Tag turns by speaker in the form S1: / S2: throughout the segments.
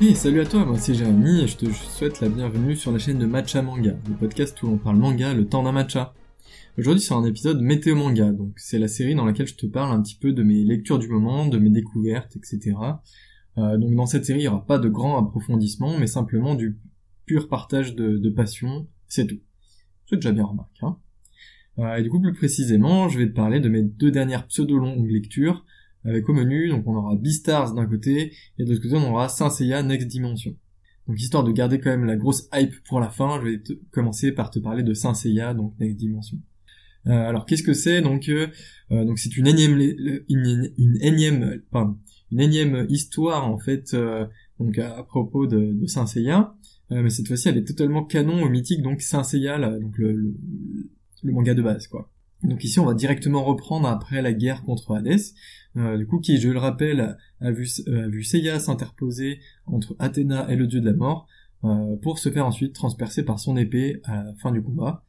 S1: Hey, salut à toi, moi c'est Jérémy et je te souhaite la bienvenue sur la chaîne de Matcha Manga, le podcast où on parle manga le temps d'un matcha. Aujourd'hui c'est un épisode météo manga, donc c'est la série dans laquelle je te parle un petit peu de mes lectures du moment, de mes découvertes, etc. Euh, donc dans cette série il n'y aura pas de grand approfondissement, mais simplement du pur partage de, passion, c'est tout. C'est déjà bien remarqué. Hein euh, et du coup plus précisément, je vais te parler de mes deux dernières pseudo-longues lectures, avec au menu, donc on aura Beastars d'un côté, et de l'autre côté on aura Saint Seiya Next Dimension. Donc histoire de garder quand même la grosse hype pour la fin, je vais commencer par te parler de Saint Seiya, donc Next Dimension. Euh, alors qu'est-ce que c'est donc euh, euh, Donc c'est une énième une, une, énième pardon, une énième histoire en fait donc à, propos de, de Saint Seiya, mais cette fois-ci elle est totalement canon au mythique donc Saint Seiya donc le, le, le manga de base quoi. Donc ici, on va directement reprendre après la guerre contre Hades, euh, du coup qui, je le rappelle, a vu, euh, Seiya s'interposer entre Athéna et le dieu de la mort, euh, pour se faire ensuite transpercer par son épée à la fin du combat,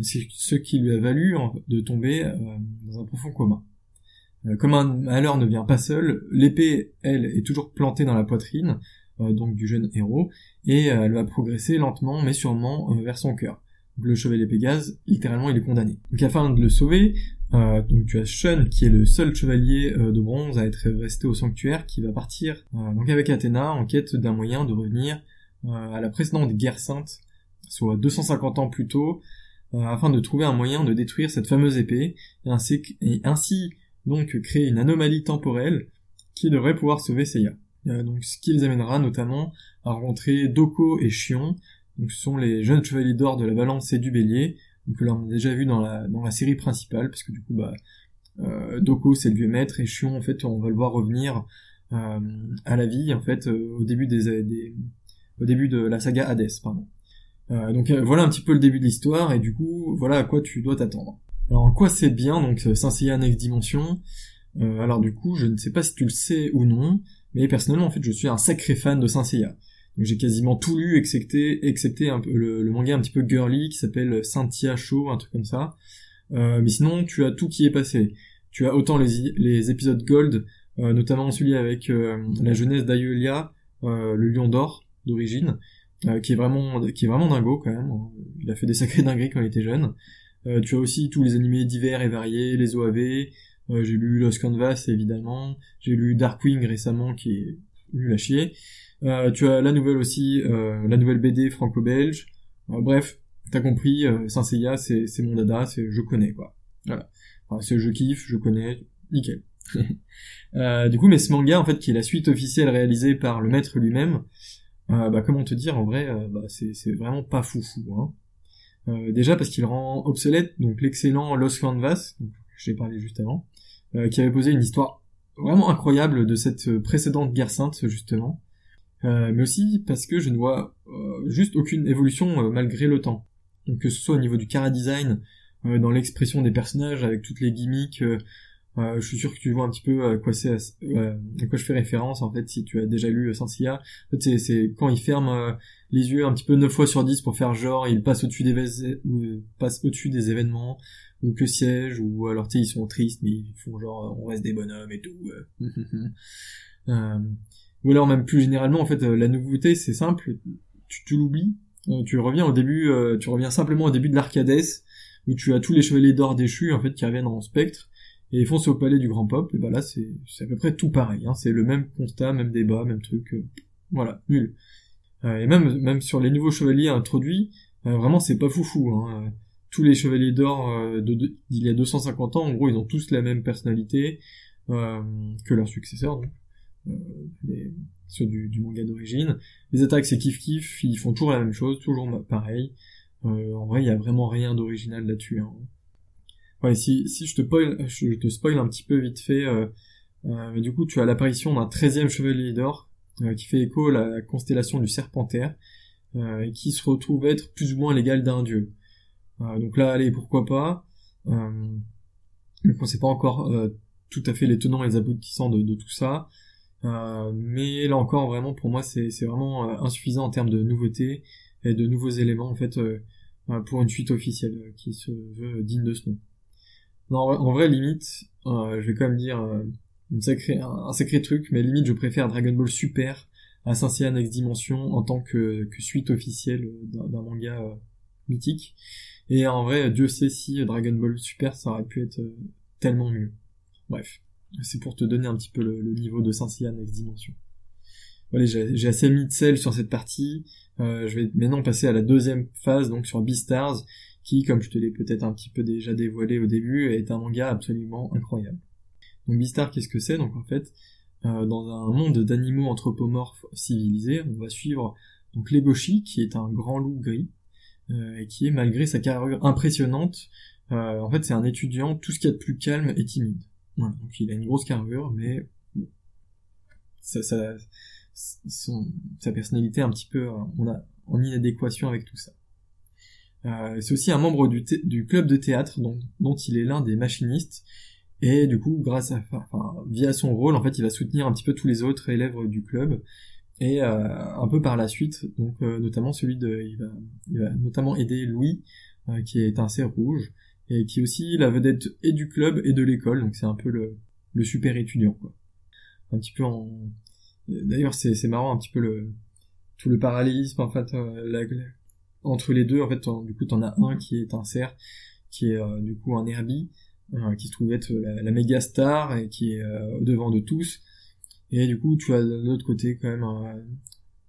S1: ce qui lui a valu de tomber dans un profond coma. comme un malheur ne vient pas seul, l'épée, elle, est toujours plantée dans la poitrine, donc du jeune héros, et elle va progresser lentement mais sûrement vers son cœur le chevalier Pégase, littéralement il est condamné. Donc afin de le sauver, euh, donc tu as Shun qui est le seul chevalier euh, de bronze à être resté au sanctuaire qui va partir euh, avec Athéna en quête d'un moyen de revenir à la précédente guerre sainte, soit 250 ans plus tôt, afin de trouver un moyen de détruire cette fameuse épée et ainsi, et ainsi donc créer une anomalie temporelle qui devrait pouvoir sauver Seiya. donc ce qui les amènera notamment à rencontrer Doko et Shion, donc ce sont les jeunes chevaliers d'or de la balance et du bélier, donc là on a déjà vu dans la, série principale, parce que du coup bah euh, Doko c'est le vieux maître et Chion en fait on va le voir revenir euh, à la vie en fait euh, au début des, au début de la saga Hades pardon. Euh, donc voilà un petit peu le début de l'histoire et du coup voilà à quoi tu dois t'attendre. Alors en quoi c'est bien donc Saint Seiya Next Dimension Alors du coup je ne sais pas si tu le sais ou non, mais personnellement en fait je suis un sacré fan de Saint Seiya j'ai quasiment tout lu, excepté, excepté un peu le, manga un petit peu girly qui s'appelle Cynthia Show, un truc comme ça. Euh, mais sinon, tu as tout qui est passé. Tu as autant les, les épisodes Gold, euh, notamment celui avec euh, la jeunesse d'Ayelia, le lion d'or d'origine, qui est vraiment qui est vraiment dingo quand même. Il a fait des sacrés dingueries quand il était jeune. tu as aussi tous les animés divers et variés, les OAV. j'ai lu Lost Canvas évidemment. J'ai lu Darkwing récemment qui est nul à chier. Euh, tu as la nouvelle aussi, euh, la nouvelle BD franco-belge. Euh, bref, t'as compris, Saint Seiya, c'est, mon dada, c'est je connais quoi. Voilà. Enfin, c'est je kiffe, je connais, nickel. du coup, mais ce manga en fait, qui est la suite officielle réalisée par le maître lui-même, bah comment te dire, en vrai, bah, c'est, vraiment pas foufou. Hein. Euh, déjà parce qu'il rend obsolète donc l'excellent Lost Canvas, donc, j'ai parlé juste avant, euh, qui avait posé une histoire vraiment incroyable de cette précédente guerre sainte justement, euh, mais aussi parce que je ne vois euh, juste aucune évolution euh, malgré le temps. Donc que ce soit au niveau du cara design, dans l'expression des personnages, avec toutes les gimmicks, je suis sûr que tu vois un petit peu à quoi c'est, à quoi je fais référence en fait si tu as déjà lu Sensia. En fait, c'est, quand il ferme les yeux un petit peu 9 fois sur 10 pour faire genre il passe au-dessus des ou passe au-dessus des événements ou que siège ou alors tu sais ils sont tristes mais ils font genre on reste des bonhommes et tout. euh, ou alors même plus généralement, en fait, euh, la nouveauté, c'est simple, tu, tu l'oublies, euh, tu reviens au début, euh, tu reviens simplement au début de l'Arcades, où tu as tous les chevaliers d'or déchus, en fait, qui reviennent en spectre, et ils foncent au palais du Grand Pop, et bah là, c'est à peu près tout pareil, hein, c'est le même constat, même débat, même truc, voilà, nul. et même, même sur les nouveaux chevaliers introduits, vraiment, c'est pas foufou, hein. tous les chevaliers d'or d'il y a 250 ans, en gros, ils ont tous la même personnalité que leurs successeurs, donc. Euh, les, ceux du, manga d'origine. Les attaques c'est kiff kiff, ils font toujours la même chose, toujours pareil. Euh, en vrai, il y a vraiment rien d'original là-dessus. Hein. Ouais, si, si je te spoil, je te spoil un petit peu vite fait, euh, euh, du coup, tu as l'apparition d'un 13 chevalier d'or euh, qui fait écho à la constellation du Serpentaire et qui se retrouve être plus ou moins l'égal d'un dieu. donc là, allez, pourquoi pas? donc on sait pas encore tout à fait les tenants et les aboutissants de, de tout ça. Euh, mais là encore, vraiment, pour moi, c'est vraiment euh, insuffisant en termes de nouveautés et de nouveaux éléments, en fait, euh, pour une suite officielle qui se veut digne de ce nom. Non, en vrai, limite, je vais quand même dire un, sacré truc, mais limite, je préfère Dragon Ball Super à Saint Next Dimension en tant que, que suite officielle d'un manga mythique. Et en vrai, Dieu sait si Dragon Ball Super ça aurait pu être tellement mieux. Bref, c'est pour te donner un petit peu le, niveau de Saint Next Dimension. Voilà, j'ai assez mis de sel sur cette partie. Euh, je vais maintenant passer à la deuxième phase, donc sur Beastars, qui, comme je te l'ai peut-être un petit peu déjà dévoilé au début, est un manga absolument incroyable. Donc Beastars, qu'est-ce que c'est? Donc en fait, euh, dans un monde d'animaux anthropomorphes civilisés, on va suivre donc Legoshi, qui est un grand loup gris, euh, et qui est, malgré sa carrure impressionnante, en fait c'est un étudiant tout ce qu'il y a de plus calme et timide. Donc il a une grosse carrure, mais sa personnalité un petit peu on a, en inadéquation avec tout ça. Euh, c'est aussi un membre du, club de théâtre dont, il est l'un des machinistes. Et du coup grâce à enfin, via son rôle en fait il va soutenir un petit peu tous les autres élèves du club. Et euh, un peu par la suite donc euh, notamment celui de il va, il va notamment aider Louis euh, qui est un cerf rouge et qui est aussi la vedette et du club et de l'école donc c'est un peu le, le super étudiant quoi un petit peu en D'ailleurs, c'est marrant un petit peu le tout le parallélisme en fait euh, entre les deux. En fait, du coup, t'en as un qui est un cerf, qui est euh, du coup un Herbie, euh, qui se trouve être la, méga star et qui est au devant de tous. Et du coup, tu as de l'autre côté quand même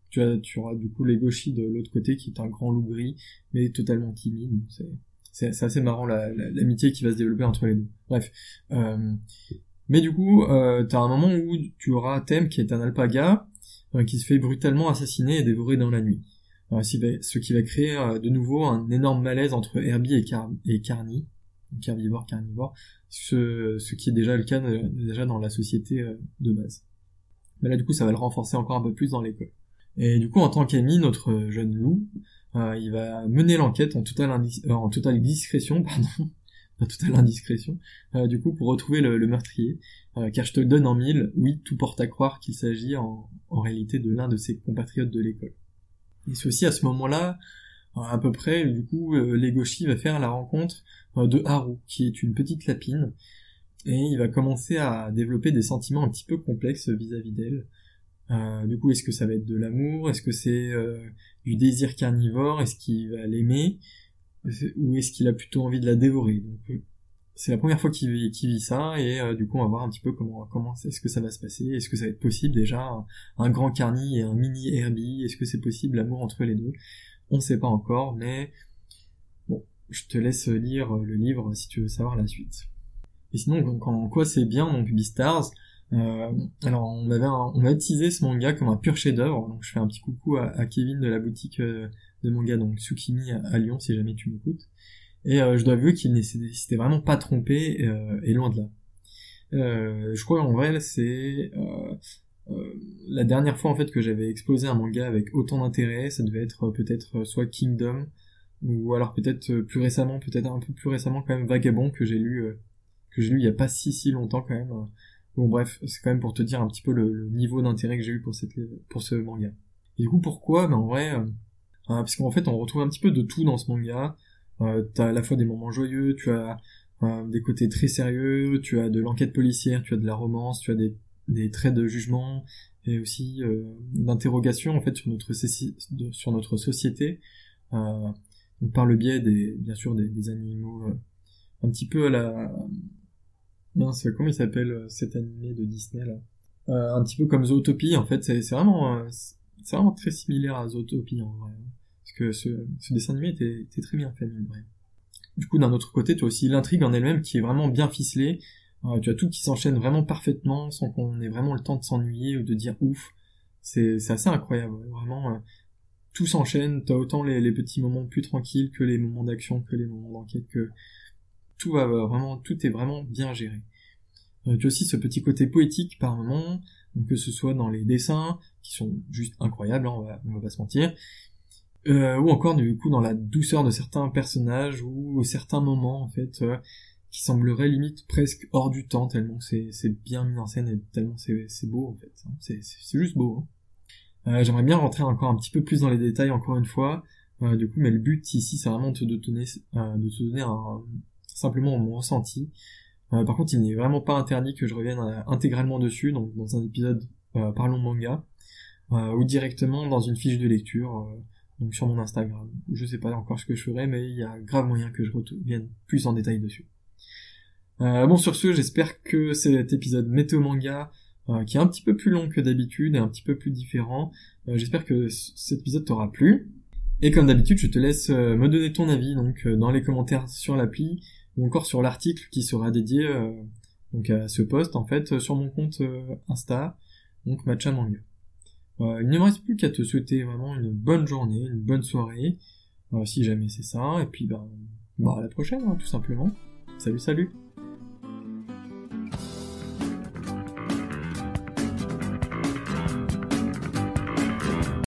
S1: tu as tu auras du coup les gauchis de l'autre côté qui est un grand loup gris mais totalement timide c'est c'est assez marrant l'amitié qui va se développer entre les deux bref euh, mais du coup, euh, t'as un moment où tu auras Thème qui est un alpaga euh, qui se fait brutalement assassiner et dévorer dans la nuit. Euh, ce qui va créer de nouveau un énorme malaise entre Herbie et, Car et Carny, herbivore, carnivore, ce, ce qui est déjà le cas déjà dans la société de base. Mais là, du coup, ça va le renforcer encore un peu plus dans l'école. Et du coup, en tant qu'ami, notre jeune loup, il va mener l'enquête en totale, en totale discrétion, pardon, totale indiscrétion, euh, du coup, pour retrouver le, meurtrier, euh, car je te le donne en mille, oui, tout porte à croire qu'il s'agit en, réalité de l'un de ses compatriotes de l'école. Et aussi à ce moment-là, euh, à peu près, du coup, Legoshi va faire la rencontre de Haru, qui est une petite lapine, et il va commencer à développer des sentiments un petit peu complexes vis-à-vis d'elle. Du coup, est-ce que ça va être de l'amour? Est-ce que c'est du désir carnivore? Est-ce qu'il va l'aimer? Ou est-ce qu'il a plutôt envie de la dévorer? Donc euh, c'est la première fois qu'il vit, ça et euh, du coup on va voir un petit peu comment comment est-ce que ça va se passer? Est-ce que ça va être possible? Déjà un, grand carni et un mini Herbie est-ce que c'est possible? L'amour entre les deux? On ne sait pas encore mais bon je te laisse lire le livre si tu veux savoir la suite. Et sinon en quoi c'est bien donc Beastars euh, alors on avait on m'a utilisé ce manga comme un pur chef-d'œuvre donc je fais un petit coucou à, Kevin de la boutique euh, de manga donc Tsukimi à, Lyon si jamais tu m'écoutes. Et euh, je dois avouer qu'il n'était vraiment pas trompé euh, et loin de là. Euh, je crois en vrai c'est la dernière fois en fait que j'avais exposé un manga avec autant d'intérêt ça devait être peut-être soit Kingdom ou alors peut-être plus récemment peut-être un peu plus récemment quand même Vagabond que j'ai lu que j'ai lu il y a pas si si longtemps quand même bon bref c'est quand même pour te dire un petit peu le, niveau d'intérêt que j'ai eu pour cette pour ce manga. Et du coup pourquoi? Ben en vrai Hein, parce qu'en fait on retrouve un petit peu de tout dans ce manga. Euh, t'as à la fois des moments joyeux, tu as euh, des côtés très sérieux, tu as de l'enquête policière, tu as de la romance, tu as des, des traits de jugement et aussi euh, d'interrogation en fait sur notre sur notre société. Euh, par le biais des bien sûr des, des animaux euh, un petit peu à la mince comment il s'appelle euh, cet animé de Disney là? Un petit peu comme Zootopie en fait c'est vraiment c'est vraiment très similaire à Zootopie en vrai parce que ce, dessin animé était, était, très bien fait, vrai. Du coup, d'un autre côté, tu aussi l'intrigue en elle-même qui est vraiment bien ficelée. Euh, tu as tout qui s'enchaîne vraiment parfaitement sans qu'on ait vraiment le temps de s'ennuyer ou de dire ouf. C'est assez incroyable, vraiment. Euh, tout s'enchaîne, t'as autant les, les, petits moments plus tranquilles que les moments d'action, que les moments d'enquête, que tout va vraiment, tout est vraiment bien géré. Euh, tu as aussi ce petit côté poétique par moment, que ce soit dans les dessins, qui sont juste incroyables, hein, on, va, on va pas se mentir, euh, ou encore du coup dans la douceur de certains personnages ou certains moments en fait euh, qui sembleraient limite presque hors du temps tellement c'est bien mis en scène et tellement c'est beau en fait hein. c'est juste beau hein. euh, j'aimerais bien rentrer encore un petit peu plus dans les détails encore une fois euh, du coup mais le but ici c'est vraiment de te donner de te donner un, simplement mon ressenti par contre il n'est vraiment pas interdit que je revienne intégralement dessus donc dans un épisode parlons manga ou directement dans une fiche de lecture, donc sur mon Instagram. Je sais pas encore ce que je ferai, mais il y a grave moyen que je revienne plus en détail dessus. bon, sur ce, j'espère que cet épisode météo manga qui est un petit peu plus long que d'habitude et un petit peu plus différent. J'espère que cet épisode t'aura plu. Et comme d'habitude, je te laisse euh, me donner ton avis donc euh, dans les commentaires sur l'appli encore sur l'article qui sera dédié euh, donc à ce post en fait sur mon compte Insta, donc Matcha Manga. il ne me reste plus qu'à te souhaiter vraiment une bonne journée, une bonne soirée, si jamais c'est ça, et puis ben, bah, à la prochaine, hein, tout simplement. Salut, salut